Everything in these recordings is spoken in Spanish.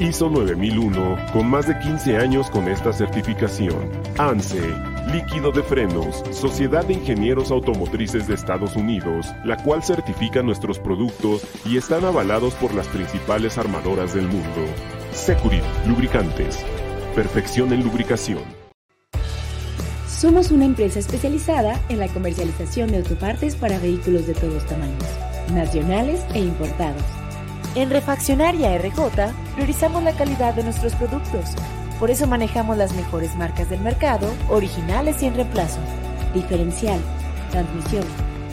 ISO 9001, con más de 15 años con esta certificación. ANSE, Líquido de Frenos, Sociedad de Ingenieros Automotrices de Estados Unidos, la cual certifica nuestros productos y están avalados por las principales armadoras del mundo. Securit, Lubricantes. Perfección en lubricación. Somos una empresa especializada en la comercialización de autopartes para vehículos de todos tamaños, nacionales e importados. En Refaccionaria RJ priorizamos la calidad de nuestros productos. Por eso manejamos las mejores marcas del mercado, originales y en reemplazo. Diferencial, transmisión,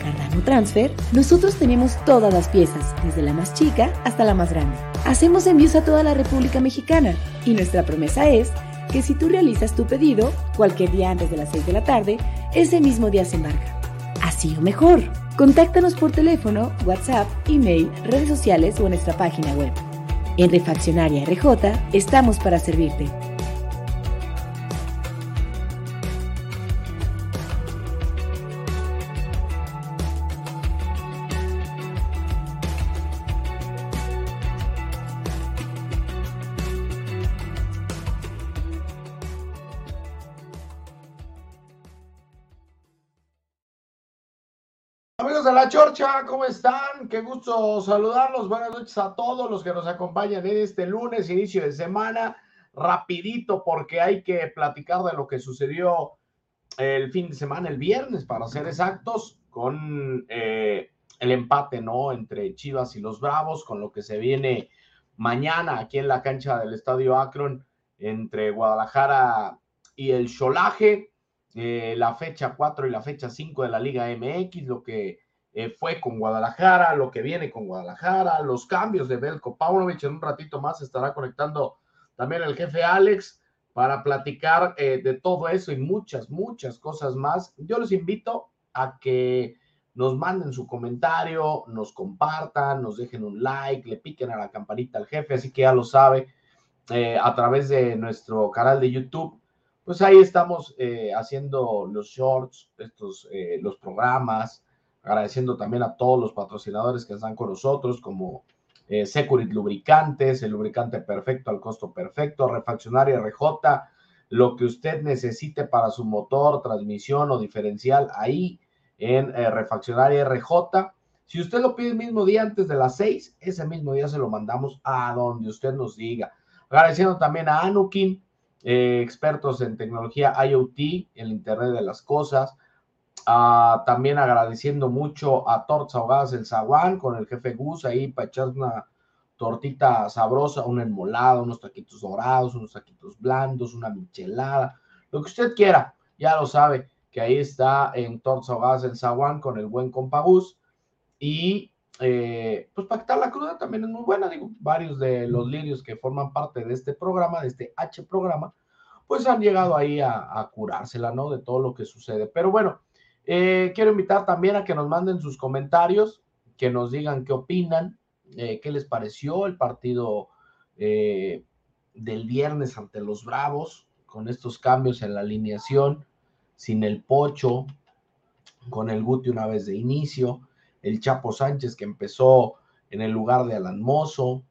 Cardano Transfer, nosotros tenemos todas las piezas, desde la más chica hasta la más grande. Hacemos envíos a toda la República Mexicana y nuestra promesa es que si tú realizas tu pedido cualquier día antes de las 6 de la tarde, ese mismo día se embarca. Así o mejor. Contáctanos por teléfono, WhatsApp, email, redes sociales o en nuestra página web. En Refaccionaria RJ estamos para servirte. Chorcha, ¿cómo están? Qué gusto saludarlos. Buenas noches a todos los que nos acompañan en este lunes, inicio de semana. Rapidito, porque hay que platicar de lo que sucedió el fin de semana, el viernes, para ser exactos, con eh, el empate, ¿no? Entre Chivas y los Bravos, con lo que se viene mañana aquí en la cancha del Estadio Akron, entre Guadalajara y el Cholaje. Eh, la fecha 4 y la fecha 5 de la Liga MX, lo que eh, fue con Guadalajara, lo que viene con Guadalajara, los cambios de Belko Paunovic. En un ratito más estará conectando también el jefe Alex para platicar eh, de todo eso y muchas, muchas cosas más. Yo les invito a que nos manden su comentario, nos compartan, nos dejen un like, le piquen a la campanita al jefe, así que ya lo sabe, eh, a través de nuestro canal de YouTube. Pues ahí estamos haciendo los shorts, estos, los programas, agradeciendo también a todos los patrocinadores que están con nosotros, como eh, Securit Lubricantes, el lubricante perfecto al costo perfecto, Refaccionaria RJ, lo que usted necesite para su motor, transmisión o diferencial, ahí en eh, Refaccionaria RJ. Si usted lo pide el mismo día antes de las seis, ese mismo día se lo mandamos a donde usted nos diga. Agradeciendo también a Anukin, eh, expertos en tecnología IoT, el Internet de las Cosas, Ah, también agradeciendo mucho a Tortas Ahogadas El Zaguán con el jefe Gus ahí para echar una tortita sabrosa, una enmolada, unos taquitos dorados, unos taquitos blandos, una michelada, lo que usted quiera, ya lo sabe, que ahí está en Tortas Ahogadas El Zaguán con el buen compa Gus. Y eh, pues quitar la cruda también es muy buena, digo, varios de los lirios que forman parte de este programa, de este H programa, pues han llegado ahí a, a curársela, ¿no? De todo lo que sucede. Pero bueno, eh, quiero invitar también a que nos manden sus comentarios, que nos digan qué opinan, eh, qué les pareció el partido eh, del viernes ante los Bravos, con estos cambios en la alineación, sin el Pocho, con el Guti una vez de inicio, el Chapo Sánchez que empezó en el lugar de Alan Mozo,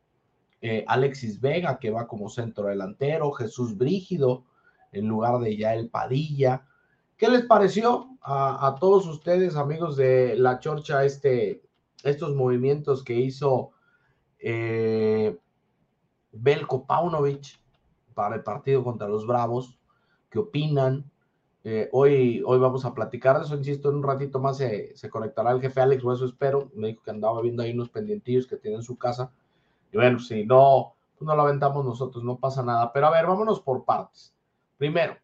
Alexis Vega que va como centro delantero, Jesús Brígido en lugar de Yael Padilla. ¿Qué les pareció? a, todos ustedes, amigos de La Chorcha, este, estos movimientos que hizo eh, Belko Paunovic para el partido contra los Bravos. ¿Qué opinan? Eh, hoy, hoy vamos a platicar de eso, insisto, en un ratito más se, conectará el jefe Alex, o eso espero. Me dijo que andaba viendo ahí unos pendientillos que tiene en su casa. Y bueno, si no, pues no lo aventamos nosotros, no pasa nada. Pero a ver, vámonos por partes. Primero,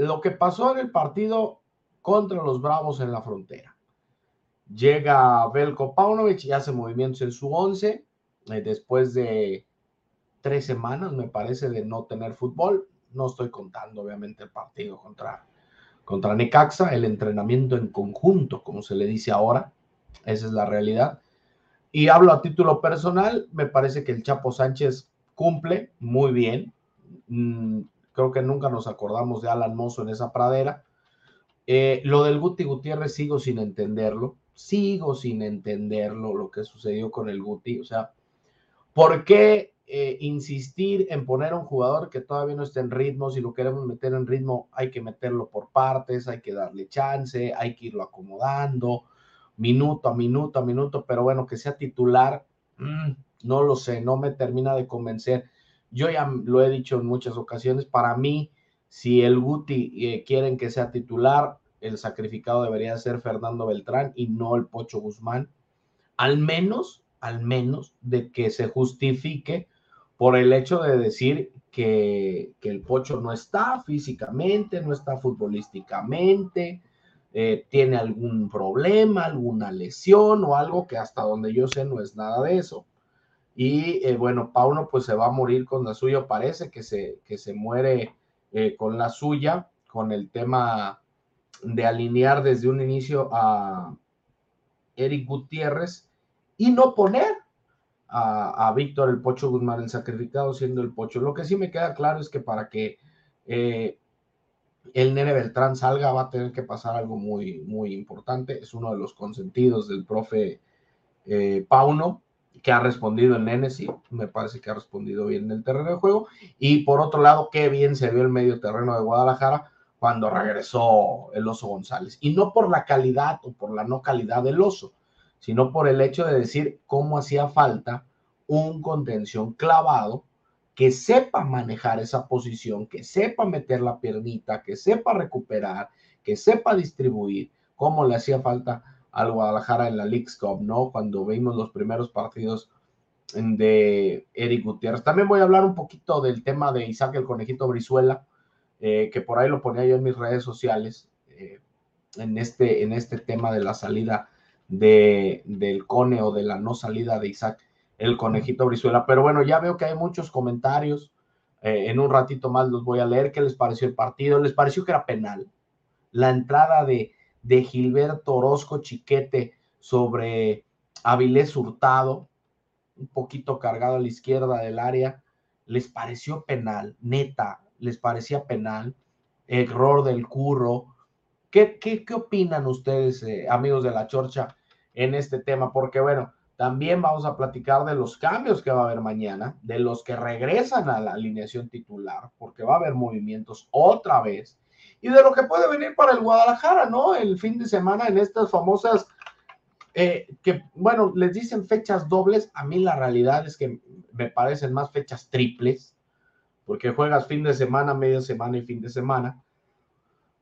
lo que pasó en el partido contra los Bravos en la frontera. Llega Belko Paunovic y hace movimientos en su once, eh, después de tres semanas, me parece, de no tener fútbol. No estoy contando, obviamente, el partido contra, contra Necaxa, el entrenamiento en conjunto, como se le dice ahora. Esa es la realidad. Y hablo a título personal, me parece que el Chapo Sánchez cumple muy bien. Creo que nunca nos acordamos de Alan Mozo en esa pradera. Eh, lo del Guti Gutiérrez sigo sin entenderlo, sigo sin entenderlo lo que sucedió con el Guti. O sea, ¿por qué eh, insistir en poner a un jugador que todavía no está en ritmo? Si lo queremos meter en ritmo, hay que meterlo por partes, hay que darle chance, hay que irlo acomodando minuto a minuto a minuto, pero bueno, que sea titular, mm, no lo sé, no me termina de convencer. Yo ya lo he dicho en muchas ocasiones, para mí, si el Guti eh, quieren que sea titular, el sacrificado debería ser Fernando Beltrán y no el Pocho Guzmán, al menos, al menos de que se justifique por el hecho de decir que, que el Pocho no está físicamente, no está futbolísticamente, eh, tiene algún problema, alguna lesión o algo que hasta donde yo sé no es nada de eso. Y eh, bueno, Pauno pues se va a morir con la suya, parece que se, que se muere eh, con la suya, con el tema de alinear desde un inicio a Eric Gutiérrez y no poner a, Víctor el Pocho Guzmán, el sacrificado siendo el Pocho. Lo que sí me queda claro es que para que el Nene Beltrán salga, va a tener que pasar algo muy, muy importante. Es uno de los consentidos del profe eh, Pauno, que ha respondido Nene, sí, me parece que ha respondido bien en el terreno de juego. Y por otro lado, qué bien se vio el medio terreno de Guadalajara cuando regresó el Oso González. Y no por la calidad o por la no calidad del Oso, sino por el hecho de decir cómo hacía falta un contención clavado que sepa manejar esa posición, que sepa meter la piernita, que sepa recuperar, que sepa distribuir, como le hacía falta al Guadalajara en la League's Cup, ¿no? Cuando vimos los primeros partidos de Eric Gutiérrez. También voy a hablar un poquito del tema de Isaac el Conejito Brizuela, eh, que por ahí lo ponía yo en mis redes sociales, eh, en, este, en este tema de la salida de, del Cone o de la no salida de Isaac el conejito Brizuela. Pero bueno, ya veo que hay muchos comentarios. Eh, en un ratito más los voy a leer. ¿Qué les pareció el partido? ¿Les pareció que era penal? La entrada de, de Gilberto Orozco Chiquete sobre Avilés Hurtado, un poquito cargado a la izquierda del área, ¿les pareció penal? Neta, ¿les parecía penal? Error del curro. ¿Qué, qué, qué opinan ustedes, eh, amigos de la Chorcha, en este tema? Porque bueno, también vamos a platicar de los cambios que va a haber mañana, de los que regresan a la alineación titular, porque va a haber movimientos otra vez, y de lo que puede venir para el Guadalajara, ¿no? El fin de semana en estas famosas, eh, que bueno, les dicen fechas dobles, a mí la realidad es que me parecen más fechas triples, porque juegas fin de semana, media semana y fin de semana.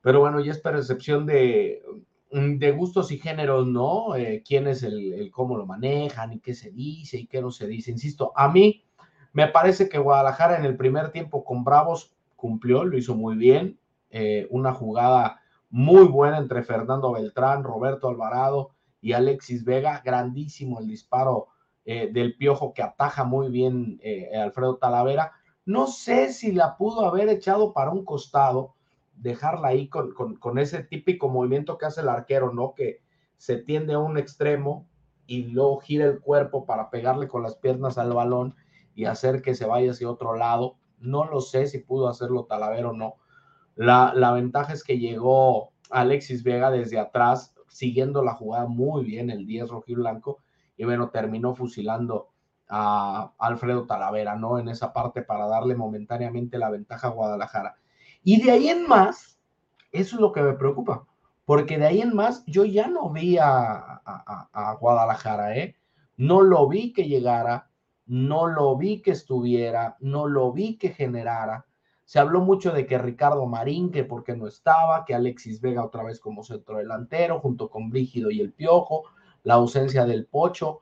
Pero bueno, ya es percepción de, Mm, de gustos y géneros, ¿no? Eh, quién es el, cómo lo manejan y qué se dice y qué no se dice. Insisto, a mí me parece que Guadalajara en el primer tiempo con Bravos cumplió, lo hizo muy bien. Eh, una jugada muy buena entre Fernando Beltrán, Roberto Alvarado y Alexis Vega. Grandísimo el disparo eh, del piojo que ataja muy bien Alfredo Talavera. No sé si la pudo haber echado para un costado dejarla ahí con, con, ese típico movimiento que hace el arquero, ¿no? Que se tiende a un extremo y luego gira el cuerpo para pegarle con las piernas al balón y hacer que se vaya hacia otro lado. No lo sé si pudo hacerlo Talavera o no. La, la ventaja es que llegó Alexis Vega desde atrás, siguiendo la jugada muy bien, el 10 blanco y bueno, terminó fusilando a Alfredo Talavera, ¿no? En esa parte para darle momentáneamente la ventaja a Guadalajara. Y de ahí en más, eso es lo que me preocupa, porque de ahí en más yo ya no vi a, Guadalajara, ¿eh? No lo vi que llegara, no lo vi que estuviera, no lo vi que generara. Se habló mucho de que Ricardo Marín, que porque no estaba, que Alexis Vega otra vez como centro delantero, junto con Brígido y el Piojo, la ausencia del Pocho.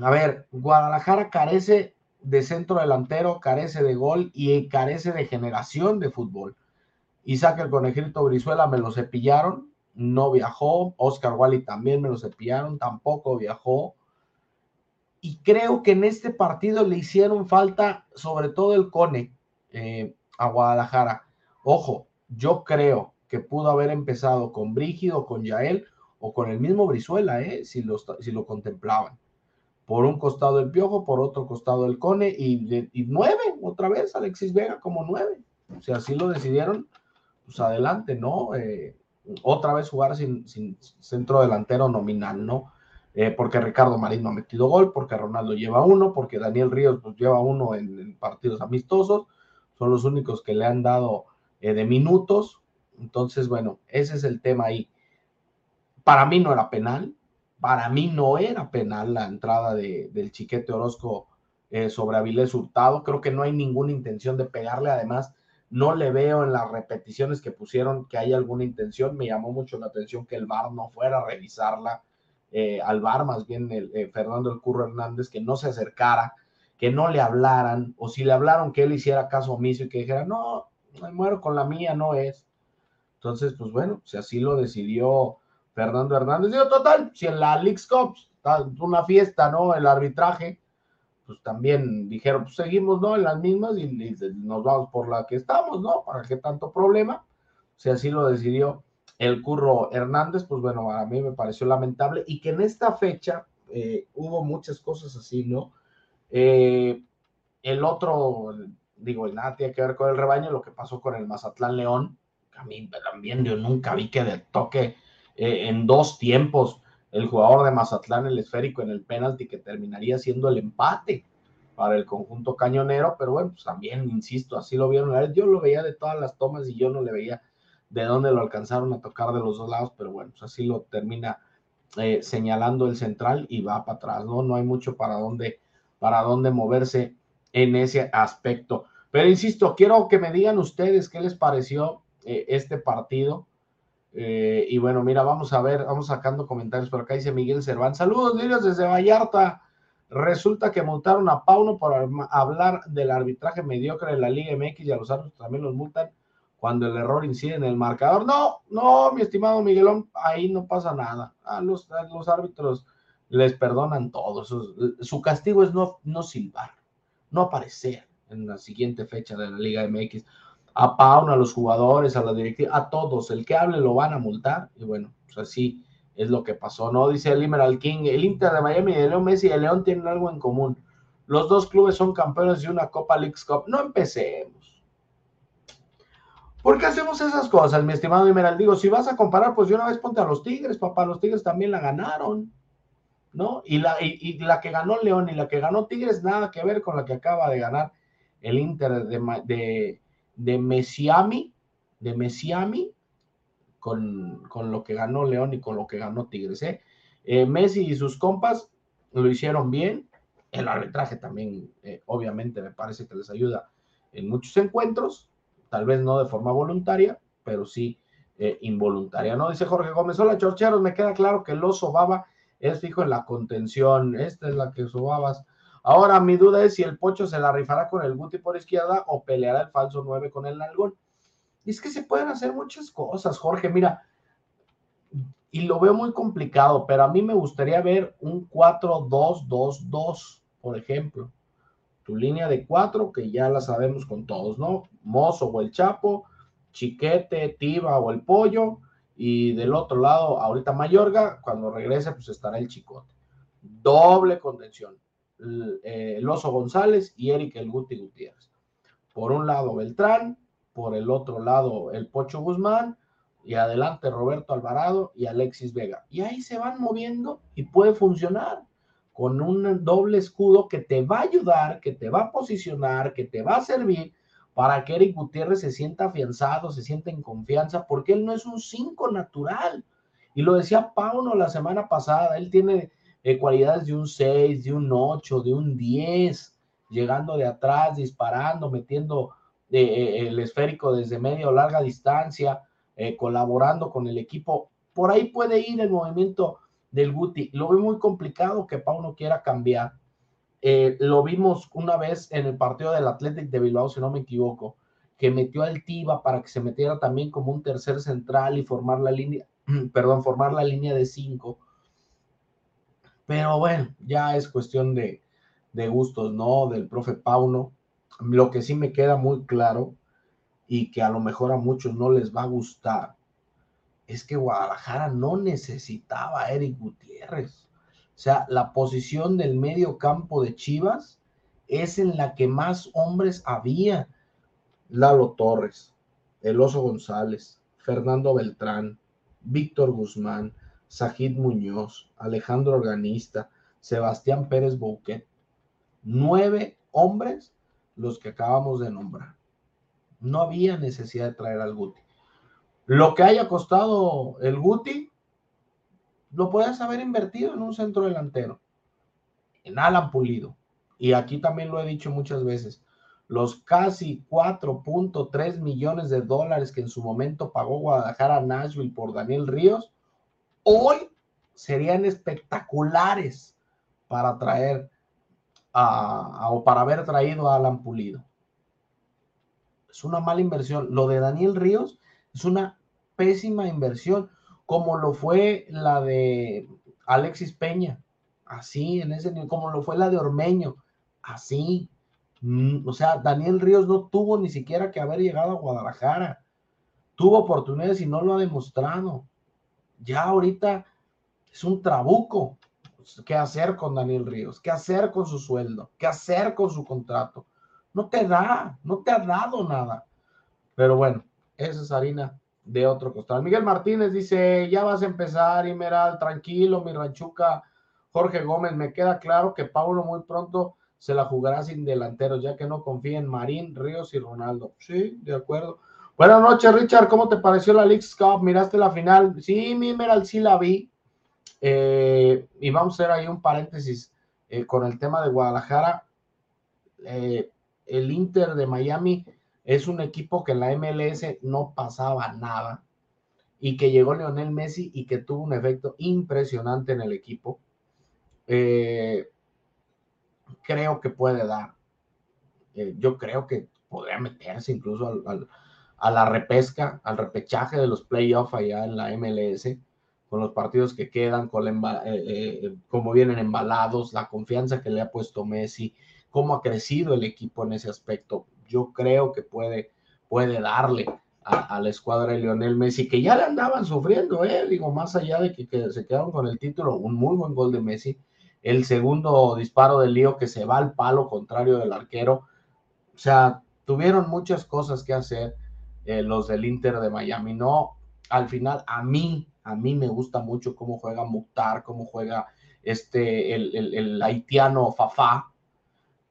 A ver, Guadalajara carece de centro delantero, carece de gol y carece de generación de fútbol. Isaac el conejito Brizuela me lo cepillaron, no viajó. Oscar Wally también me lo cepillaron, tampoco viajó. Y creo que en este partido le hicieron falta, sobre todo el Cone. Eh, a Guadalajara. Ojo, yo creo que pudo haber empezado con Brígido, con Yael o con el mismo Brizuela, ¿eh? si, lo, si lo contemplaban. Por un costado el Piojo, por otro costado el Cone y, nueve, otra vez Alexis Vega como nueve. Sea, así lo decidieron, pues adelante, ¿no? Eh, otra vez jugar sin, sin, centro delantero nominal, ¿no? Eh, porque Ricardo Marín no ha metido gol, porque Ronaldo lleva uno, porque Daniel Ríos pues, lleva uno en, partidos amistosos, son los únicos que le han dado eh, de minutos. Entonces, bueno, ese es el tema ahí. Para mí no era penal, para mí no era penal la entrada de, del Chiquete Orozco eh, sobre Avilés Hurtado. Creo que no hay ninguna intención de pegarle. Además, no le veo en las repeticiones que pusieron que hay alguna intención. Me llamó mucho la atención que el VAR no fuera a revisarla eh, al VAR, más bien el, Fernando El Curro Hernández, que no se acercara, que no le hablaran, o si le hablaron que él hiciera caso omiso y que dijera, no, me muero con la mía, no es. Entonces, pues bueno, si así lo decidió Fernando Hernández. Digo, total, si en la Leagues Cup una fiesta, ¿no? El arbitraje, pues también dijeron, pues seguimos, ¿no? En las mismas y, nos vamos por la que estamos, ¿no? ¿Para qué tanto problema? Si así lo decidió el Curro Hernández, pues bueno, a mí me pareció lamentable y que en esta fecha eh, hubo muchas cosas así, ¿no? Eh, el otro, digo, nada tiene que ver con el rebaño, lo que pasó con el Mazatlán León, a mí también yo nunca vi que de toque eh, en dos tiempos el jugador de Mazatlán, el esférico en el penalti, que terminaría siendo el empate para el conjunto cañonero, pero bueno, pues también, insisto, así lo vieron. Yo lo veía de todas las tomas y yo no le veía de dónde lo alcanzaron a tocar de los dos lados, pero bueno, pues así lo termina eh, señalando el central y va para atrás, ¿no? No hay mucho para dónde, para dónde moverse en ese aspecto. Pero insisto, quiero que me digan ustedes qué les pareció eh, este partido. Eh, y bueno, mira, vamos a ver, vamos sacando comentarios por acá. Dice Miguel Cerván. Saludos, Lirios, desde Vallarta. Resulta que multaron a Pauno por hablar del arbitraje mediocre de la Liga MX y a los árbitros también los multan cuando el error incide en el marcador. No, no, mi estimado Miguelón, ahí no pasa nada. A los, los árbitros les perdonan todo. Su, castigo es no, no silbar, no aparecer en la siguiente fecha de la Liga MX a Pauna, a los jugadores, a la directiva, a todos. El que hable lo van a multar. Y bueno, pues así es lo que pasó, ¿no? Dice el Emerald King, el Inter de Miami y el León Messi y el León tienen algo en común. Los dos clubes son campeones de una Copa League Cup. No empecemos. ¿Por qué hacemos esas cosas, mi estimado Emerald? Digo, si vas a comparar, pues de una vez ponte a los Tigres, papá. Los Tigres también la ganaron, ¿no? Y la, y, la que ganó León y la que ganó Tigres, nada que ver con la que acaba de ganar el Inter de, de de Messiami, de Messiami, con, con, lo que ganó León y con lo que ganó Tigres. ¿eh? Eh, Messi y sus compas lo hicieron bien. El arbitraje también, eh, obviamente, me parece que les ayuda en muchos encuentros, tal vez no de forma voluntaria, pero sí involuntaria. ¿no? Dice Jorge Gómez, hola chorcheros, me queda claro que el oso baba es fijo en la contención. Esta es la que sobabas Ahora, mi duda es si el Pocho se la rifará con el Guti por izquierda o peleará el falso 9 con el Nalgón. Y es que se pueden hacer muchas cosas, Jorge. Mira, y lo veo muy complicado, pero a mí me gustaría ver un 4-2-2-2, por ejemplo. Tu línea de 4, que ya la sabemos con todos, ¿no? Mozo o el Chapo, Chiquete, Tiba o el Pollo, y del otro lado, ahorita Mayorga, cuando regrese, pues estará el Chicote. Doble contención eh, el Oso González y Eric El Guti Gutiérrez. Por un lado Beltrán, por el otro lado el Pocho Guzmán y adelante Roberto Alvarado y Alexis Vega. Y ahí se van moviendo y puede funcionar con un doble escudo que te va a ayudar, que te va a posicionar, que te va a servir para que Eric Gutiérrez se sienta afianzado, se sienta en confianza, porque él no es un 5 natural. Y lo decía Pauno la semana pasada, él tiene eh, cualidades de un 6, de un 8, de un 10, llegando de atrás, disparando, metiendo eh, eh, el esférico desde media o larga distancia, colaborando con el equipo. Por ahí puede ir el movimiento del Guti. Lo veo muy complicado que Pau no quiera cambiar. Lo vimos una vez en el partido del Athletic de Bilbao, si no me equivoco, que metió al Tiva para que se metiera también como un tercer central y formar la línea, perdón, formar la línea de cinco pero bueno, ya es cuestión de, gustos, ¿no? Del profe Pauno. Lo que sí me queda muy claro y que a lo mejor a muchos no les va a gustar, es que Guadalajara no necesitaba a Eric Gutiérrez. Sea, la posición del medio campo de Chivas es en la que más hombres había. Lalo Torres, El Oso González, Fernando Beltrán, Víctor Guzmán, Sajid Muñoz, Alejandro Organista, Sebastián Pérez Bouquet. Nueve hombres los que acabamos de nombrar. No había necesidad de traer al Guti. Lo que haya costado el Guti, lo puedes haber invertido en un centro delantero, en Alan Pulido. Y aquí también lo he dicho muchas veces. Los casi 4.3 millones de dólares que en su momento pagó Guadalajara Nashville por Daniel Ríos, hoy serían espectaculares para traer a, o para haber traído a Alan Pulido. Es una mala inversión. Lo de Daniel Ríos es una pésima inversión, como lo fue la de Alexis Peña, así, en ese nivel, como lo fue la de Ormeño, así. Mm, o sea, Daniel Ríos no tuvo ni siquiera que haber llegado a Guadalajara. Tuvo oportunidades y no lo ha demostrado. Ya ahorita es un trabuco. ¿Qué hacer con Daniel Ríos? ¿Qué hacer con su sueldo? ¿Qué hacer con su contrato? No te da, no te ha dado nada. Pero bueno, esa es harina de otro costal. Miguel Martínez dice, ya vas a empezar, Imeral, tranquilo, mi ranchuca. Jorge Gómez, me queda claro que Paulo muy pronto se la jugará sin delanteros, ya que no confía en Marín, Ríos y Ronaldo. Sí, de acuerdo. Buenas noches, Richard. ¿Cómo te pareció la League Cup? ¿Miraste la final? Sí, mi Emerald sí la vi. Eh, y vamos a hacer ahí un paréntesis eh, con el tema de Guadalajara. Eh, el Inter de Miami es un equipo que en la MLS no pasaba nada y que llegó Lionel Messi y que tuvo un efecto impresionante en el equipo. Eh, creo que puede dar. Eh, yo creo que podría meterse incluso a la repesca, al repechaje de los playoffs allá en la MLS, con los partidos que quedan, con eh, como vienen embalados, la confianza que le ha puesto Messi, cómo ha crecido el equipo en ese aspecto yo creo que puede, puede darle a, la escuadra de Lionel Messi, que ya le andaban sufriendo, ¿eh? digo, más allá de que, se quedaron con el título, un muy buen gol de Messi, el segundo disparo de Lío que se va al palo contrario del arquero, o sea, tuvieron muchas cosas que hacer eh, los del Inter de Miami, no, al final a mí, a mí me gusta mucho cómo juega Mukhtar, cómo juega este, el, el, el haitiano Fafá,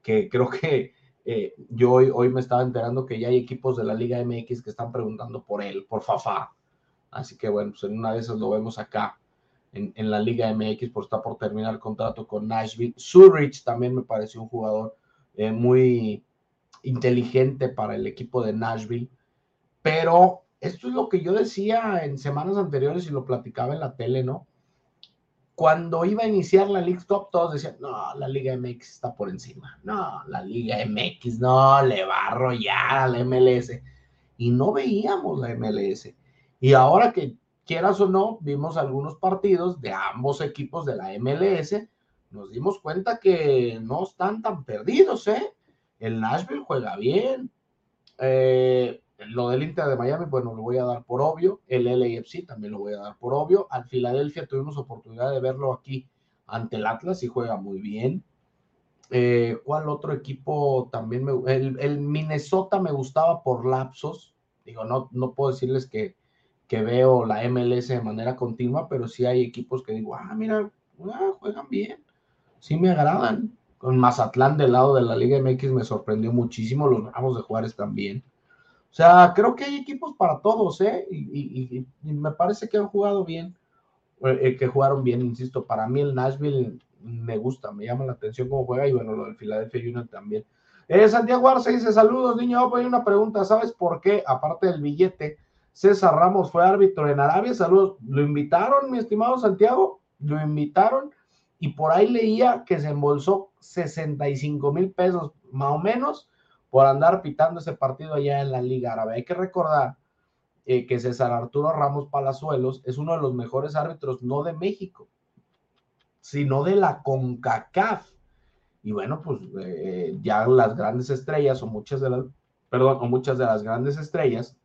que creo que eh, yo hoy, me estaba enterando que ya hay equipos de la Liga MX que están preguntando por él, por Fafa. Así que bueno, pues en una de esas lo vemos acá en, en la Liga MX, por está por terminar el contrato con Nashville. Zurich también me pareció un jugador eh, muy inteligente para el equipo de Nashville. Pero esto es lo que yo decía en semanas anteriores y lo platicaba en la tele, ¿no? Cuando iba a iniciar la League Cup, todos decían, no, la Liga MX está por encima. No, la Liga MX no, le va a arrollar a la MLS. Y no veíamos la MLS. Y ahora que quieras o no, vimos algunos partidos de ambos equipos de la MLS, nos dimos cuenta que no están tan perdidos, ¿eh? El Nashville juega bien. Eh, lo del Inter de Miami, bueno, lo voy a dar por obvio. El LAFC también lo voy a dar por obvio. Al Filadelfia tuvimos oportunidad de verlo aquí ante el Atlas y juega muy bien. Eh, ¿Cuál otro equipo también me el, Minnesota me gustaba por lapsos. Digo, no, no puedo decirles que, que veo la MLS de manera continua, pero sí hay equipos que digo, ah, mira, ah, juegan bien. Sí me agradan. Con Mazatlán del lado de la Liga MX me sorprendió muchísimo. Los Ramos de Juárez también. O sea, creo que hay equipos para todos, ¿eh? Y, me parece que han jugado bien, eh, eh, que jugaron bien, insisto. Para mí el Nashville me gusta, me llama la atención cómo juega y bueno, lo del Philadelphia Union también. Eh, Santiago Arce dice, saludos, niño. Hay una pregunta, ¿sabes por qué, aparte del billete, César Ramos fue árbitro en Arabia? Saludos. ¿Lo invitaron, mi estimado Santiago? ¿Lo invitaron? Y por ahí leía que se embolsó 65 mil pesos, más o menos, por andar pitando ese partido allá en la Liga Árabe. Hay que recordar eh, que César Arturo Ramos Palazuelos es uno de los mejores árbitros, no de México, sino de la CONCACAF. Y bueno, pues eh, ya las grandes estrellas o muchas de las perdón, o muchas de las grandes estrellas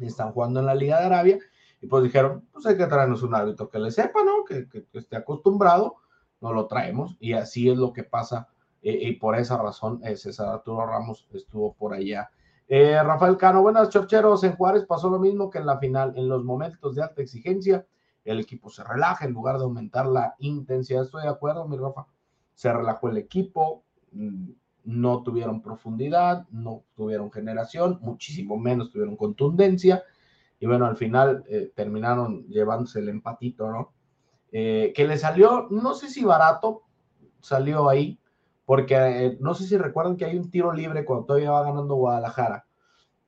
están jugando en la Liga de Arabia y pues dijeron, pues hay que traernos un árbitro que le sepa, ¿no? Que, esté acostumbrado, no lo traemos y así es lo que pasa y por esa razón eh, César Arturo Ramos estuvo por allá. Eh, Rafael Cano, buenas chorcheros, en Juárez pasó lo mismo que en la final, en los momentos de alta exigencia, el equipo se relaja en lugar de aumentar la intensidad, estoy de acuerdo, mi Rafa, se relajó el equipo, mm, no tuvieron profundidad, no tuvieron generación, muchísimo menos tuvieron contundencia, y bueno, al final eh, terminaron llevándose el empatito, ¿no? Que le salió, no sé si barato, salió ahí, porque eh, no sé si recuerdan que hay un tiro libre cuando todavía va ganando Guadalajara,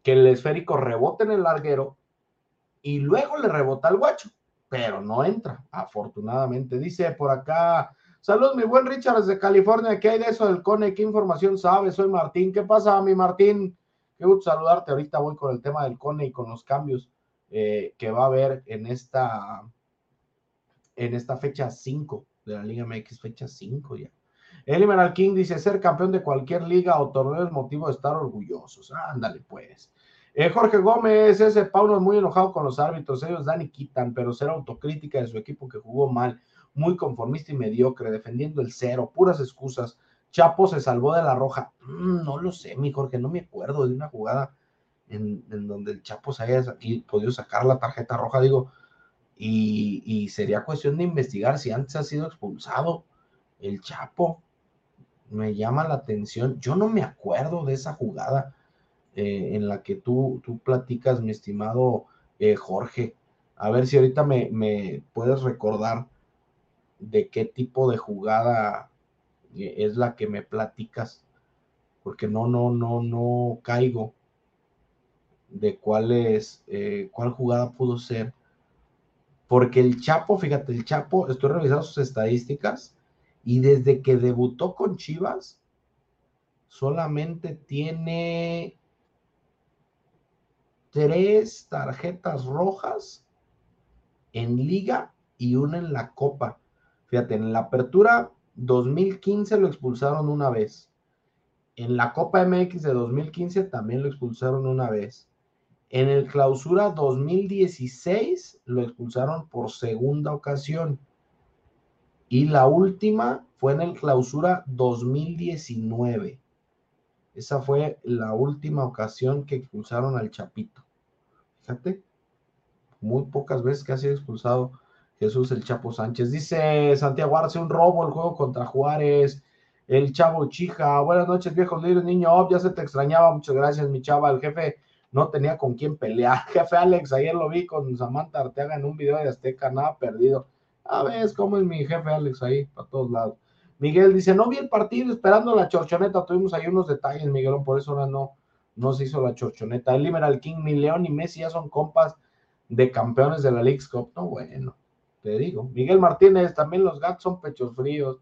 que el esférico rebota en el larguero y luego le rebota al guacho, pero no entra, afortunadamente. Dice por acá, saludos mi buen Richard desde California, ¿qué hay de eso del CONE? ¿Qué información sabe? Soy Martín, ¿qué pasa mi Martín? Qué gusto saludarte, ahorita voy con el tema del CONE y con los cambios eh, que va a haber en esta, en esta fecha 5 de la Liga MX, fecha 5 ya. Elimeral King dice, ser campeón de cualquier liga o torneo es motivo de estar orgullosos. Ándale, pues. Eh, Jorge Gómez, ese Paulo es muy enojado con los árbitros, ellos dan y quitan, pero ser autocrítica de su equipo que jugó mal, muy conformista y mediocre, defendiendo el cero, puras excusas. Chapo se salvó de la roja. Mm, no lo sé, mi Jorge, no me acuerdo de una jugada en, donde el Chapo se haya podido sacar la tarjeta roja, digo, y, sería cuestión de investigar si antes ha sido expulsado el Chapo. Me llama la atención, yo no me acuerdo de esa jugada eh, en la que tú, tú platicas, mi estimado eh, Jorge. A ver si ahorita me, me puedes recordar de qué tipo de jugada eh, es la que me platicas, porque no, no, no, no caigo de cuál es, cuál jugada pudo ser. Porque el Chapo, fíjate, el Chapo, estoy revisando sus estadísticas y desde que debutó con Chivas, solamente tiene tres tarjetas rojas en liga y una en la copa. Fíjate, en la apertura 2015 lo expulsaron una vez. En la Copa MX de 2015 también lo expulsaron una vez. En el clausura 2016 lo expulsaron por segunda ocasión. Y la última fue en el clausura 2019. Esa fue la última ocasión que expulsaron al Chapito. Fíjate, muy pocas veces que ha sido expulsado Jesús el Chapo Sánchez. Dice Santiago Arce, un robo el juego contra Juárez. El Chavo Chija, buenas noches, viejos libres, niño. ya se te extrañaba. Muchas gracias, mi chava. El jefe no tenía con quién pelear. Jefe Alex, ayer lo vi con Samantha Arteaga en un video de Azteca, nada perdido. A ver, cómo es mi jefe Alex ahí, para todos lados. Miguel dice, no vi el partido esperando la chorchoneta, tuvimos ahí unos detalles, Miguelón, por eso ahora no, no se hizo la chorchoneta. El Liberal King, mi León y Messi ya son compas de campeones de la League Cup. No, bueno, te digo. Miguel Martínez, también los gatos son pechos fríos.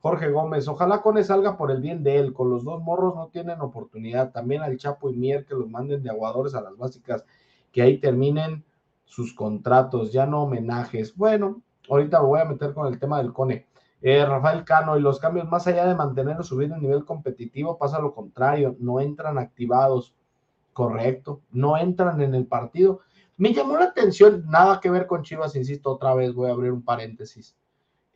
Jorge Gómez, ojalá Cone salga por el bien de él. Con los dos morros no tienen oportunidad. También al Chapo y Mier que los manden de aguadores a las básicas, que ahí terminen sus contratos, ya no homenajes. Bueno, ahorita me voy a meter con el tema del Cone. Eh, Rafael Cano y los cambios, más allá de mantener o subir el nivel competitivo, pasa lo contrario, no entran activados, correcto, no entran en el partido. Me llamó la atención, nada que ver con Chivas, insisto, otra vez voy a abrir un paréntesis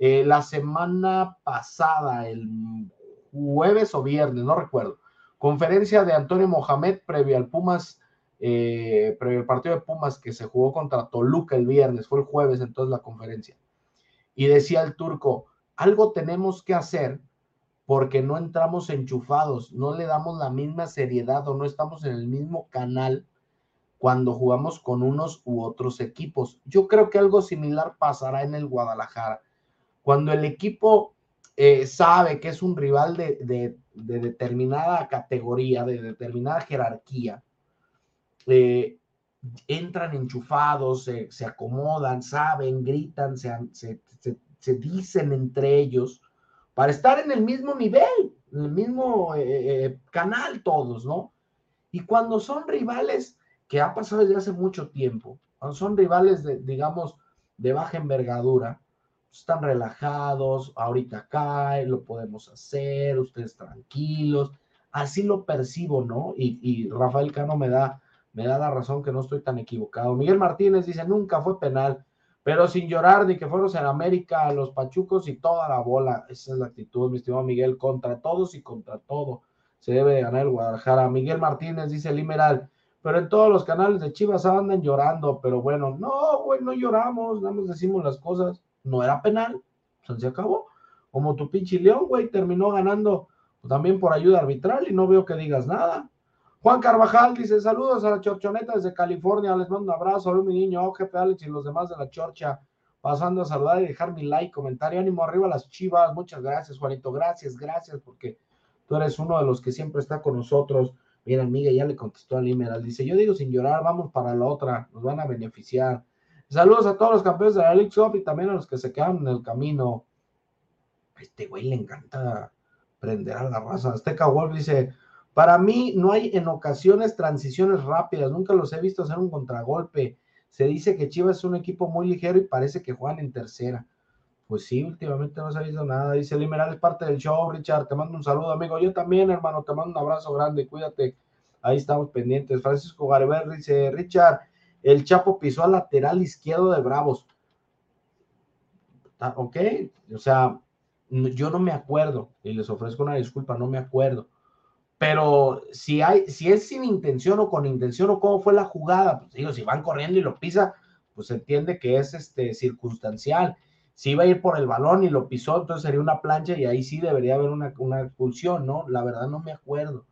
eh, la semana pasada, el jueves o viernes, no recuerdo, conferencia de Antonio Mohamed previo al Pumas, eh, previo al partido de Pumas que se jugó contra Toluca el viernes, fue el jueves entonces la conferencia. Y decía el turco, algo tenemos que hacer porque no entramos enchufados, no le damos la misma seriedad o no estamos en el mismo canal cuando jugamos con unos u otros equipos. Yo creo que algo similar pasará en el Guadalajara. Cuando el equipo eh, sabe que es un rival de, determinada categoría, de determinada jerarquía, eh, entran enchufados, se, acomodan, saben, gritan, se, dicen entre ellos para estar en el mismo nivel, en el mismo eh, canal todos, ¿no? Y cuando son rivales, que ha pasado desde hace mucho tiempo, cuando son rivales, digamos, de baja envergadura, están relajados, ahorita cae, lo podemos hacer, ustedes tranquilos, Así lo percibo, ¿no? Y, y Rafael Cano me da, me da la razón que no estoy tan equivocado. Miguel Martínez dice, nunca fue penal, pero sin llorar de que fueron en América, los pachucos y toda la bola. Esa es la actitud, mi estimado Miguel, contra todos y contra todo. Se debe ganar el Guadalajara. Miguel Martínez dice, Limeral, pero en todos los canales de Chivas andan llorando, pero bueno, no, güey, no lloramos, nada más decimos las cosas, no era penal, se acabó. Como tu pinche León, güey, terminó ganando también por ayuda arbitral y no veo que digas nada. Juan Carvajal dice, saludos a la chorchoneta desde California, les mando un abrazo, a mi niño, jefe Alex y los demás de la chorcha, pasando a saludar y dejar mi like, comentario, ánimo arriba las chivas, muchas gracias Juanito, gracias, gracias, porque tú eres uno de los que siempre está con nosotros. Mira, Miguel ya le contestó a Limeral. Dice, yo digo sin llorar, vamos para la otra, nos van a beneficiar. Saludos a todos los campeones de la League y también a los que se quedan en el camino. este güey le encanta prender a la raza. Azteca Wolf dice, para mí no hay en ocasiones transiciones rápidas, nunca los he visto hacer un contragolpe. Se dice que Chivas es un equipo muy ligero y parece que juegan en tercera. Pues sí, últimamente no se ha visto nada. Dice Limeral es parte del show, Richard. Te mando un saludo, amigo. Yo también, hermano, te mando un abrazo grande. Cuídate. Ahí estamos pendientes. Francisco Garber dice: Richard, el Chapo pisó al lateral izquierdo de Bravos. Ah, ok, o sea, yo no me acuerdo y les ofrezco una disculpa, no me acuerdo. Pero si hay, si es sin intención o con intención o cómo fue la jugada, pues digo, si van corriendo y lo pisa, pues entiende que es este circunstancial si iba a ir por el balón y lo pisó, entonces sería una plancha y ahí sí debería haber una, expulsión, ¿no? La verdad no me acuerdo.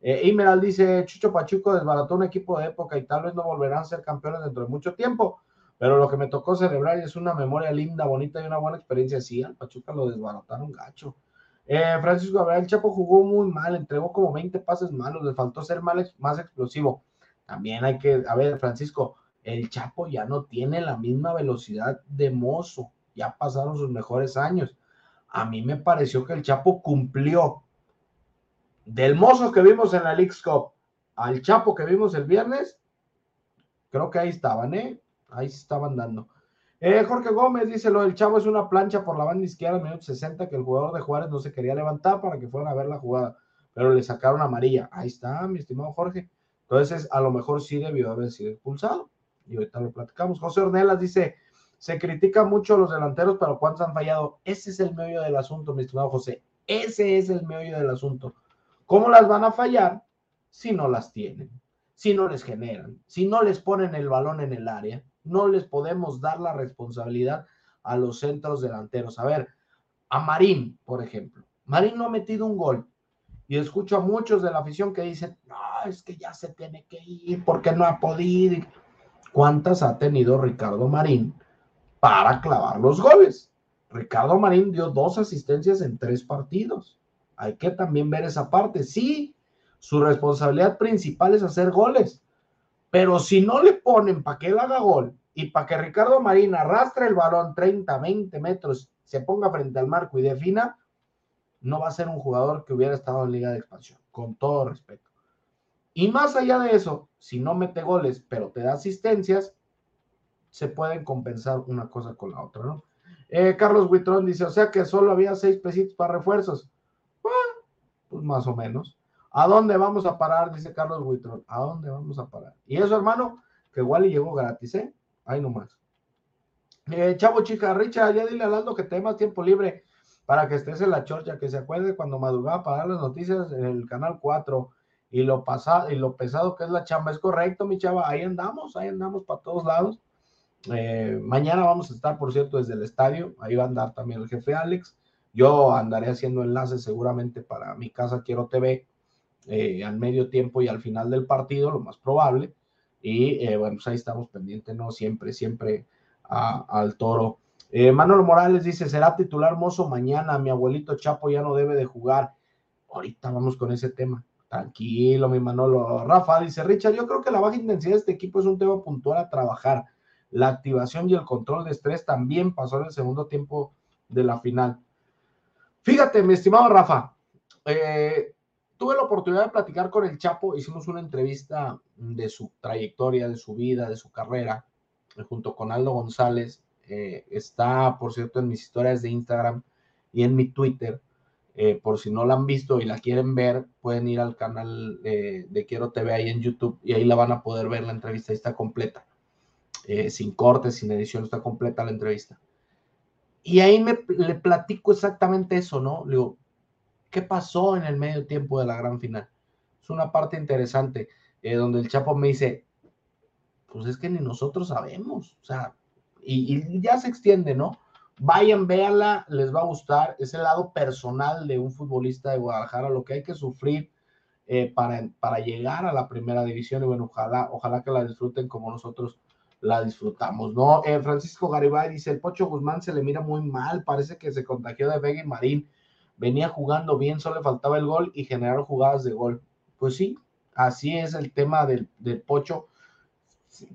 Eh, Imeral dice, Chucho Pachuco desbarató un equipo de época y tal vez no volverán a ser campeones dentro de mucho tiempo, pero lo que me tocó celebrar es una memoria linda, bonita y una buena experiencia. Sí, al Pachuca lo desbarataron gacho. Eh, Francisco Gabriel Chapo jugó muy mal, entregó como 20 pases malos, le faltó ser más explosivo. También hay que, a ver, Francisco, el Chapo ya no tiene la misma velocidad de mozo ya pasaron sus mejores años. A mí me pareció que el Chapo cumplió. Del mozo que vimos en la League Cup al Chapo que vimos el viernes, creo que ahí estaban, ¿eh? Ahí estaban dando. Eh, Jorge Gómez dice: Lo del Chavo es una plancha por la banda izquierda, minuto 60, que el jugador de Juárez no se quería levantar para que fueran a ver la jugada, pero le sacaron amarilla. Ahí está, mi estimado Jorge. Entonces, a lo mejor sí debió haber sido expulsado. Y ahorita lo platicamos. José Ornelas dice: se critica mucho a los delanteros, pero ¿cuántos han fallado? Ese es el medio del asunto, mi estimado José. Ese es el medio del asunto. ¿Cómo las van a fallar si no las tienen? Si no les generan, si no les ponen el balón en el área, no les podemos dar la responsabilidad a los centros delanteros. A ver, a Marín, por ejemplo. Marín no ha metido un gol. Y escucho a muchos de la afición que dicen, no, es que ya se tiene que ir porque no ha podido. ¿Cuántas ha tenido Ricardo Marín para clavar los goles. Ricardo Marín dio dos asistencias en tres partidos. Hay que también ver esa parte. Sí, su responsabilidad principal es hacer goles, pero si no le ponen para que él haga gol y para que Ricardo Marín arrastre el balón 30, 20 metros, se ponga frente al marco y defina, no va a ser un jugador que hubiera estado en Liga de Expansión, con todo respeto. Y más allá de eso, si no mete goles, pero te da asistencias, se pueden compensar una cosa con la otra, ¿no? Eh, Carlos Huitrón dice, o sea que solo había seis pesitos para refuerzos. pues más o menos. ¿A dónde vamos a parar? Dice Carlos Huitrón. ¿A dónde vamos a parar? Y eso, hermano, que igual y llegó gratis, ¿eh? Ahí nomás. Eh, chavo, chica, Richa, ya dile a Aldo que te más tiempo libre para que estés en la chorcha, que se acuerde cuando madrugaba para dar las noticias en el canal 4 y lo, pasado, y lo pesado que es la chamba. Es correcto, mi chava, ahí andamos, ahí andamos para todos lados. Eh, mañana vamos a estar, por cierto, desde el estadio. Ahí va a andar también el jefe Alex. Yo andaré haciendo enlaces seguramente para mi casa Quiero TV eh, al medio tiempo y al final del partido, lo más probable. Y eh, bueno, pues ahí estamos pendientes, ¿no? Siempre, siempre al toro. Manuel Morales dice: ¿será titular mozo mañana? Mi abuelito Chapo ya no debe de jugar. Ahorita vamos con ese tema. Tranquilo, mi Manolo. Rafa dice: Richard, yo creo que la baja intensidad de este equipo es un tema puntual a trabajar la activación y el control de estrés también pasó en el segundo tiempo de la final. Fíjate, mi estimado Rafa, eh, tuve la oportunidad de platicar con el Chapo, hicimos una entrevista de su trayectoria, de su vida, de su carrera, eh, junto con Aldo González. Eh, está, por cierto, en mis historias de Instagram y en mi Twitter. Eh, por si no la han visto y la quieren ver, pueden ir al canal de Quiero TV ahí en YouTube y ahí la van a poder ver la entrevista, está completa, sin cortes, sin edición, está completa la entrevista. Y ahí me, le platico exactamente eso, ¿no? Le digo, ¿qué pasó en el medio tiempo de la gran final? Es una parte interesante, eh, donde el Chapo me dice, pues es que ni nosotros sabemos, o sea, y, ya se extiende, ¿no? Vayan, véanla, les va a gustar. Es el lado personal de un futbolista de Guadalajara, lo que hay que sufrir eh, para, para llegar a la primera división. Y bueno, ojalá, ojalá que la disfruten como nosotros la disfrutamos, ¿no? Eh, Francisco Garibay dice: el Pocho Guzmán se le mira muy mal, parece que se contagió de Vega y Marín. Venía jugando bien, solo le faltaba el gol y generar jugadas de gol. Pues sí, así es el tema del, del Pocho,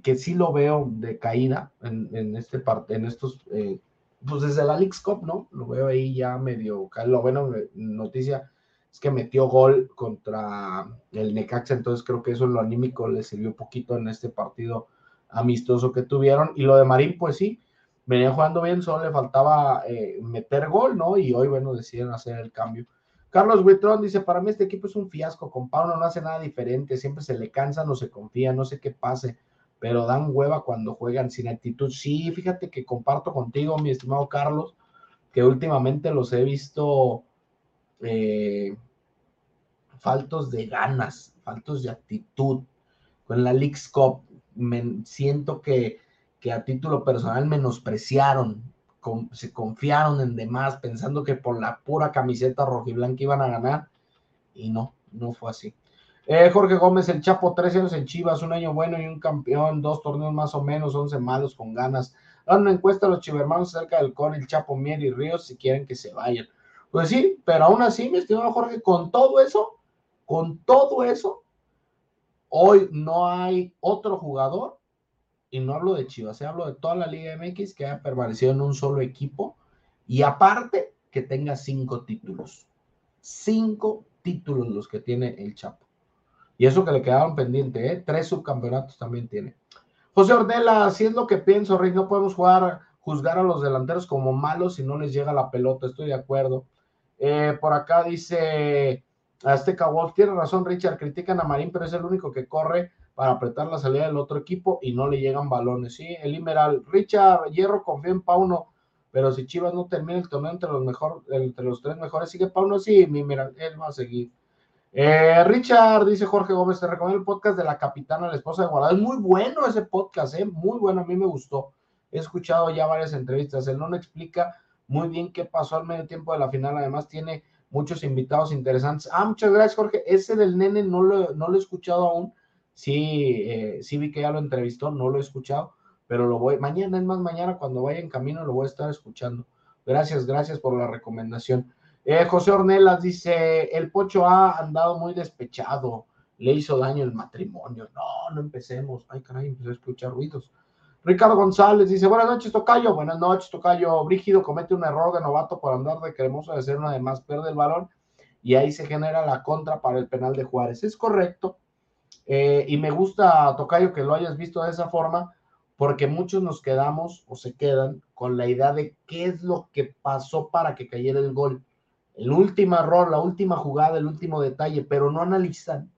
que sí lo veo de caída en, en este parte, en estos eh, pues desde la League Cup, ¿no? Lo veo ahí ya medio, lo bueno, noticia es que metió gol contra el Necaxa, entonces creo que eso lo anímico le sirvió poquito en este partido amistoso que tuvieron. Y lo de Marín, pues sí, venía jugando bien, solo le faltaba eh, meter gol, ¿no? Y hoy, bueno, decidieron hacer el cambio. Carlos Huitrón dice, para mí este equipo es un fiasco, con Paulo no hace nada diferente, siempre se le cansa, no se confía, no sé qué pase pero dan hueva cuando juegan sin actitud. Sí, fíjate que comparto contigo, mi estimado Carlos, que últimamente los he visto eh, faltos de ganas, faltos de actitud. Con la League's Cup me siento que, que a título personal menospreciaron, se confiaron en demás, pensando que por la pura camiseta rojiblanca iban a ganar, y no, no fue así. Eh, Jorge Gómez, el Chapo, tres años en Chivas, un año bueno y un campeón, dos torneos más o menos, once malos con ganas. Dan una encuesta a los chivermanos acerca del Con, el Chapo, Mier y Ríos si quieren que se vayan. Pues sí, pero aún así, mi estimado Jorge, con todo eso, con todo eso, hoy no hay otro jugador, y no hablo de Chivas, eh, hablo de toda la Liga MX que haya permanecido en un solo equipo y aparte que tenga cinco títulos. Cinco títulos los que tiene el Chapo. Y eso que le quedaron pendientes, ¿eh? Tres subcampeonatos también tiene. José Ordela, si es lo que pienso, Rick, no podemos jugar, juzgar a los delanteros como malos si no les llega la pelota, estoy de acuerdo. Eh, por acá dice Azteca Wolf, tiene razón Richard, critican a Marín, pero es el único que corre para apretar la salida del otro equipo y no le llegan balones. Sí, el Imeral, Richard Hierro confía en Pauno, pero si Chivas no termina el torneo entre los, mejor, entre los tres mejores, sigue Pauno, sí, mi, mira, él va a seguir. Eh, Richard, dice Jorge Gómez, te recomiendo el podcast de la capitana, la esposa de Guardado. Es muy bueno ese podcast, ¿eh? muy bueno, a mí me gustó. He escuchado ya varias entrevistas. Él no explica muy bien qué pasó al medio tiempo de la final. Además, tiene muchos invitados interesantes. Ah, muchas gracias, Jorge. Ese del nene no lo, no lo he escuchado aún. Sí, eh, sí vi que ya lo entrevistó, no lo he escuchado, pero lo voy, mañana, es más, mañana cuando vaya en camino lo voy a estar escuchando. Gracias, gracias por la recomendación. Eh, José Ornelas dice, el Pocho ha andado muy despechado, le hizo daño el matrimonio. No, no empecemos. Ay, caray, empecé a escuchar ruidos. Ricardo González dice, buenas noches, Tocayo. Buenas noches, Tocayo. Brígido comete un error de novato por andar de cremoso de ser una de más, pierde el balón y ahí se genera la contra para el penal de Juárez. Es correcto. Eh, y me gusta, Tocayo, que lo hayas visto de esa forma, porque muchos nos quedamos o se quedan con la idea de qué es lo que pasó para que cayera el gol el último error, la última jugada, el último detalle, pero no analizan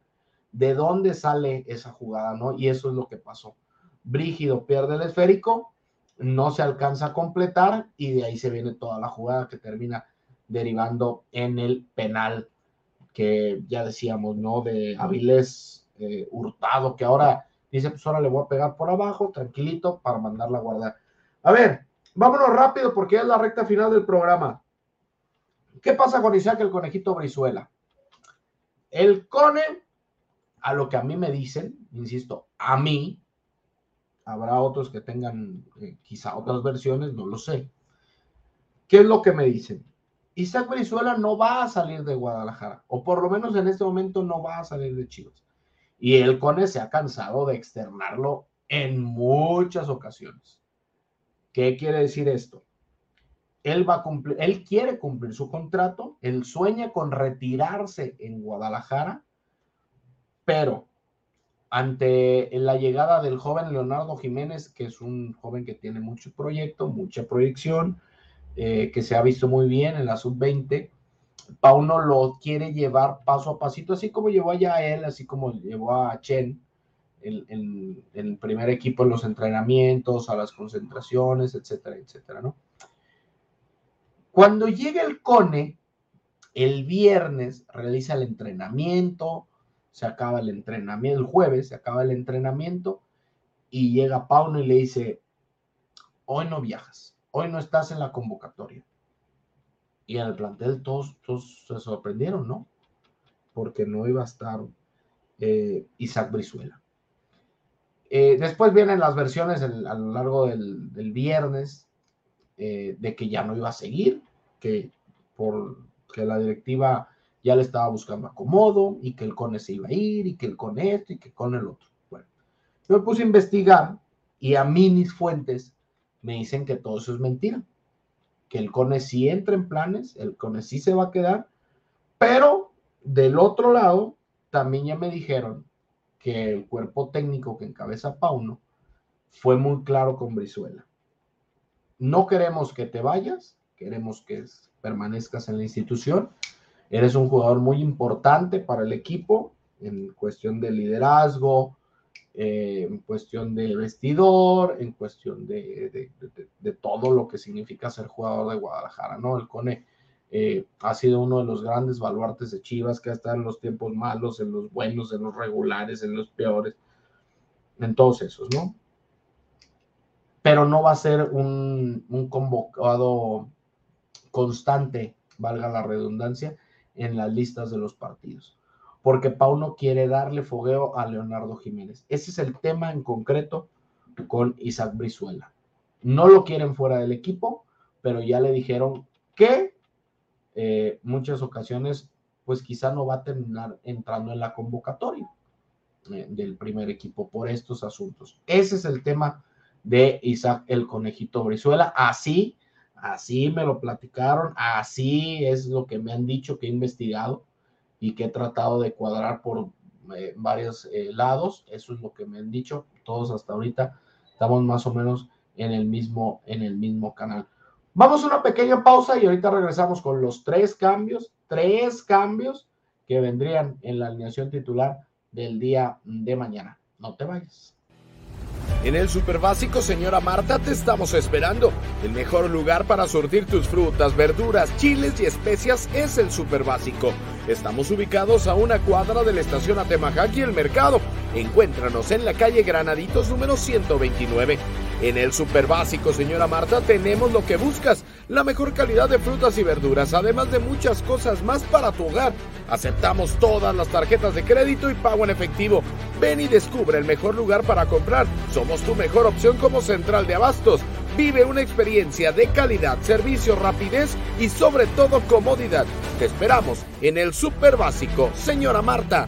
de dónde sale esa jugada, ¿no? Y eso es lo que pasó. Brígido pierde el esférico, no se alcanza a completar y de ahí se viene toda la jugada que termina derivando en el penal que ya decíamos, ¿no? De Avilés eh, Hurtado, que ahora dice, pues ahora le voy a pegar por abajo, tranquilito, para mandarla a guardar. A ver, vámonos rápido porque es la recta final del programa. ¿Qué pasa con Isaac el conejito Brizuela? El cone, a lo que a mí me dicen, insisto, a mí, habrá otros que tengan eh, quizá otras versiones, no lo sé. ¿Qué es lo que me dicen? Isaac Brizuela no va a salir de Guadalajara, o por lo menos en este momento no va a salir de Chivas. Y el Cone se ha cansado de externarlo en muchas ocasiones. ¿Qué quiere decir esto? él va a cumplir, él quiere cumplir su contrato, él sueña con retirarse en Guadalajara, pero ante la llegada del joven Leonardo Jiménez, que es un joven que tiene mucho proyecto, mucha proyección, eh, que se ha visto muy bien en la sub-20, Pauno lo quiere llevar paso a pasito, así como llevó a él, así como llevó a Chen en, el primer equipo en los entrenamientos, a las concentraciones, etcétera, etcétera. Cuando llega el CONE, el viernes realiza el entrenamiento, se acaba el entrenamiento, el jueves se acaba el entrenamiento y llega Pauno y le dice, hoy no viajas, hoy no estás en la convocatoria. Y en el plantel todos, todos se sorprendieron, ¿no? Porque no iba a estar eh, Isaac Brizuela. Eh, después vienen las versiones a lo largo del, viernes eh, de que ya no iba a seguir, que por que la directiva ya le estaba buscando acomodo y que el CONE se iba a ir y que el CONE esto y que con el otro. Bueno, yo me puse a investigar y a mí mis fuentes me dicen que todo eso es mentira, que el CONE sí entra en planes, el CONE sí se va a quedar, pero del otro lado también ya me dijeron que el cuerpo técnico que encabeza Pauno fue muy claro con Brizuela. No queremos que te vayas, queremos que permanezcas en la institución. Eres un jugador muy importante para el equipo en cuestión de liderazgo, eh, en cuestión de vestidor, en cuestión de, todo lo que significa ser jugador de Guadalajara, ¿no? El Cone eh, ha sido uno de los grandes baluartes de Chivas que ha estado en los tiempos malos, en los buenos, en los regulares, en los peores, en todos esos, ¿no? Pero no va a ser un convocado constante, valga la redundancia, en las listas de los partidos. Porque Pauno quiere darle fogueo a Leonardo Jiménez. Ese es el tema en concreto con Isaac Brizuela. No lo quieren fuera del equipo, pero ya le dijeron que eh, muchas ocasiones, pues quizá no va a terminar entrando en la convocatoria eh, del primer equipo por estos asuntos. Ese es el tema de Isaac el Conejito Brizuela. Así, así me lo platicaron, así es lo que me han dicho que he investigado y que he tratado de cuadrar por eh, varios lados. Eso es lo que me han dicho. Todos hasta ahorita estamos más o menos en el mismo, en el mismo canal. Vamos a una pequeña pausa y ahorita regresamos con los tres cambios, tres cambios que vendrían en la alineación titular del día de mañana. No te vayas. En el Super Básico, señora Marta, te estamos esperando. El mejor lugar para surtir tus frutas, verduras, chiles y especias es el Super Básico. Estamos ubicados a una cuadra de la estación Atemajac y el mercado. Encuéntranos en la calle Granaditos número 129. En el Super Básico, señora Marta, tenemos lo que buscas, la mejor calidad de frutas y verduras, además de muchas cosas más para tu hogar. Aceptamos todas las tarjetas de crédito y pago en efectivo. Ven y descubre el mejor lugar para comprar. Somos tu mejor opción como central de abastos. Vive una experiencia de calidad, servicio, rapidez y sobre todo comodidad. Te esperamos en el Super Básico, señora Marta.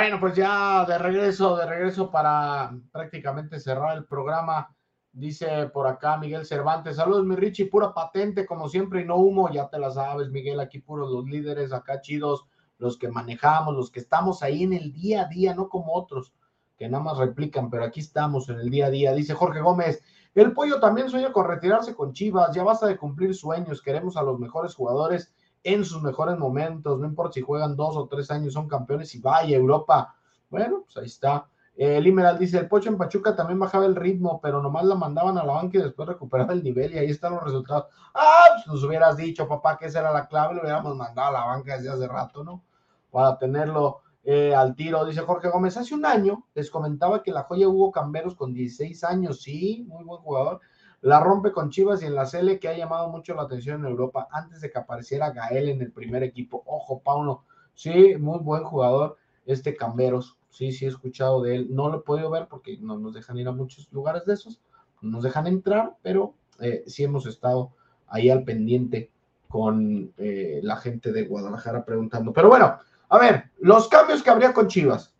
Bueno, pues ya de regreso, de regreso para prácticamente cerrar el programa. Dice por acá Miguel Cervantes, saludos mi Richie, pura patente como siempre y no humo, ya te la sabes Miguel, aquí puros los líderes, acá chidos, los que manejamos, los que estamos ahí en el día a día, no como otros que nada más replican, pero aquí estamos en el día a día. Dice Jorge Gómez, el pollo también sueña con retirarse con Chivas, ya basta de cumplir sueños, queremos a los mejores jugadores en sus mejores momentos, no importa si juegan dos o tres años, son campeones y vaya Europa. Bueno, pues ahí está. El Imeral dice, el Pocho en Pachuca también bajaba el ritmo, pero nomás la mandaban a la banca y después recuperaba el nivel y ahí están los resultados. Ah, pues nos hubieras dicho, papá, que esa era la clave, lo hubiéramos mandado a la banca desde hace rato, ¿no? Para tenerlo eh, al tiro. Dice Jorge Gómez, hace un año les comentaba que la joya Hugo Camberos con 16 años, sí, muy buen jugador, la rompe con Chivas y en la CL que ha llamado mucho la atención en Europa antes de que apareciera Gael en el primer equipo. Ojo, Paulo, sí, muy buen jugador este Camberos. Sí, sí he escuchado de él. No lo he podido ver porque no nos dejan ir a muchos lugares de esos. No nos dejan entrar, pero eh, sí hemos estado ahí al pendiente con eh, la gente de Guadalajara preguntando. Pero bueno, a ver, los cambios que habría con Chivas.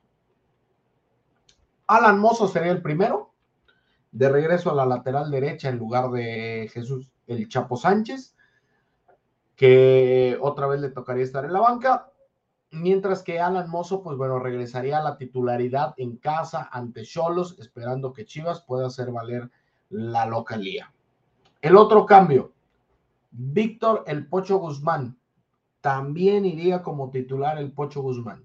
Alan Mozo sería el primero, de regreso a la lateral derecha en lugar de Jesús el Chapo Sánchez, que otra vez le tocaría estar en la banca. Mientras que Alan Mozo, pues bueno, regresaría a la titularidad en casa ante Cholos, esperando que Chivas pueda hacer valer la localía. El otro cambio, Víctor El Pocho Guzmán, también iría como titular el Pocho Guzmán.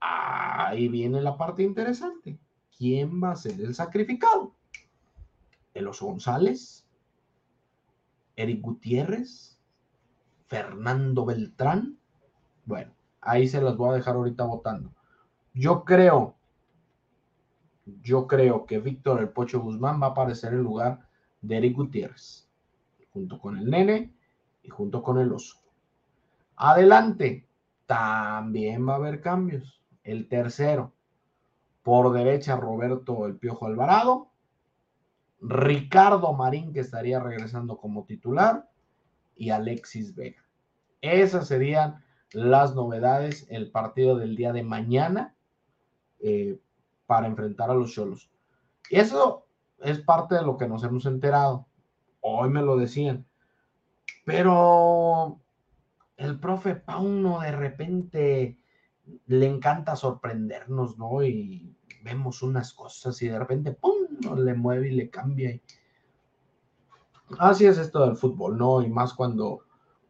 Ahí viene la parte interesante. ¿Quién va a ser el sacrificado? ¿Elos González? ¿Eric Gutiérrez? ¿Fernando Beltrán? Bueno, ahí se las voy a dejar ahorita votando. Yo creo, yo creo que Víctor el Pocho Guzmán va a aparecer en lugar de Eric Gutiérrez, junto con el nene y junto con el oso. Adelante, también va a haber cambios. El tercero, por derecha, Roberto El Piojo Alvarado. Ricardo Marín, que estaría regresando como titular. Y Alexis Vega. Esas serían las novedades, el partido del día de mañana eh, para enfrentar a los Cholos. Eso es parte de lo que nos hemos enterado. Hoy me lo decían. Pero el profe Pauno de repente le encanta sorprendernos, ¿no? Y vemos unas cosas y de repente, ¡pum!, le mueve y le cambia. Así es esto del fútbol, ¿no? Y más cuando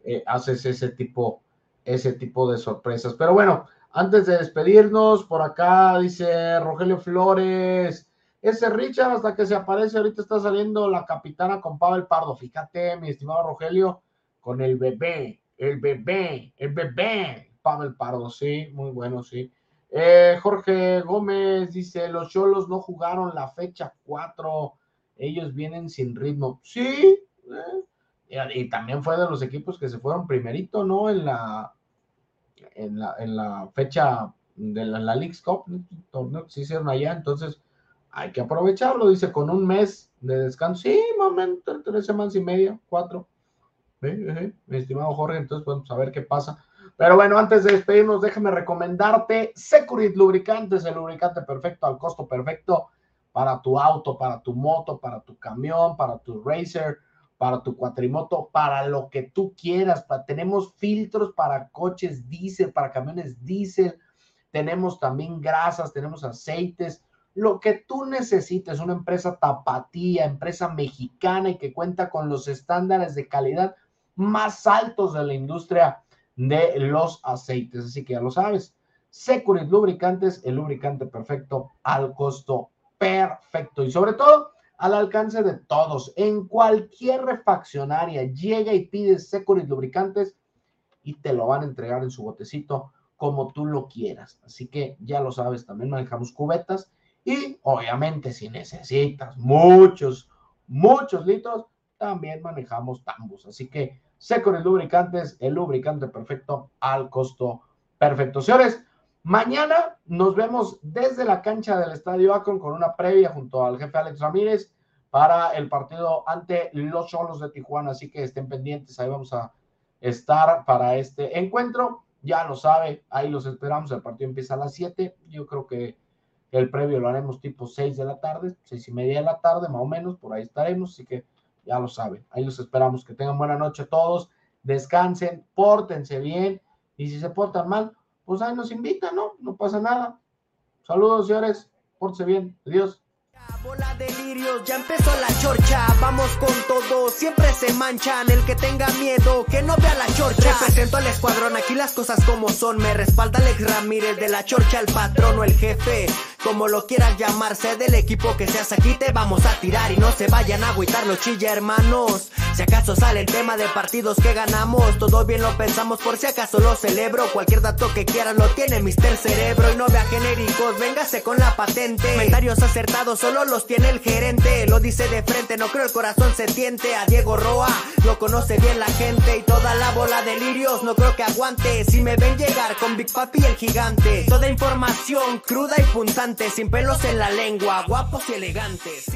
eh, haces ese tipo, ese tipo de sorpresas. Pero bueno, antes de despedirnos, por acá dice Rogelio Flores, ese Richard hasta que se aparece, ahorita está saliendo la capitana con Pavel Pardo. Fíjate, mi estimado Rogelio, con el bebé, el bebé, el bebé, Pavel Pardo, sí, muy bueno, sí. Eh, Jorge Gómez dice, los Cholos no jugaron la fecha 4, ellos vienen sin ritmo. Sí, eh, y también fue de los equipos que se fueron primerito, ¿no? En la, en la, en la fecha de la, la Cup, torneo que se hicieron allá, entonces hay que aprovecharlo, dice, con un mes de descanso, sí, momento, tres semanas y media, cuatro. Mi estimado Jorge, entonces vamos a ver qué pasa. Pero bueno, antes de despedirnos, déjame recomendarte Securit Lubricantes, el lubricante perfecto al costo perfecto para tu auto, para tu moto, para tu camión, para tu racer, para tu cuatrimoto, para lo que tú quieras. tenemos filtros para coches diésel, para camiones diésel, tenemos también grasas, tenemos aceites, lo que tú necesites, una empresa tapatía, empresa mexicana y que cuenta con los estándares de calidad más altos de la industria de los aceites. Así que ya lo sabes. Securit Lubricantes, el lubricante perfecto al costo perfecto y sobre todo al alcance de todos. En cualquier refaccionaria llega y pide Securit Lubricantes y te lo van a entregar en su botecito como tú lo quieras. Así que ya lo sabes, también manejamos cubetas y obviamente si necesitas muchos, muchos litros, también manejamos tambos. Así que el Lubricantes, el lubricante perfecto al costo perfecto. Señores, mañana nos vemos desde la cancha del Estadio Akron con una previa junto al jefe Alex Ramírez para el partido ante los Cholos de Tijuana. Así que estén pendientes, ahí vamos a estar para este encuentro. Ya lo sabe, ahí los esperamos. El partido empieza a las 7. Yo creo que el previo lo haremos tipo 6 de la tarde, seis y media de la tarde, más o menos, por ahí estaremos. Así que ya lo saben. Ahí los esperamos. Que tengan buena noche todos. Descansen, pórtense bien. Y si se portan mal, pues ahí nos invitan, ¿no? No pasa nada. Saludos, señores. Pórtense bien. Adiós. Bola delirios, ya empezó la chorcha, vamos con todo, siempre se manchan, el que tenga miedo, que no vea la chorcha. Represento al escuadrón, aquí las cosas como son, me respalda Alex Ramírez de la chorcha, el patrón o el jefe, como lo quieras llamarse, del equipo que seas aquí te vamos a tirar y no se vayan a agüitar los chilla hermanos. Si acaso sale el tema de partidos que ganamos, todo bien lo pensamos por si acaso lo celebro, cualquier dato que quieras lo tiene Mister Cerebro y no vea genéricos, véngase con la patente. Comentarios acertados solo los tiene el gerente, lo dice de frente, no creo el corazón se tiente. A Diego Roa lo conoce bien la gente y toda la bola de lirios no creo que aguante. Si me ven llegar con Big Papi el gigante, toda información cruda y sin pelos en la lengua, guapos y elegantes.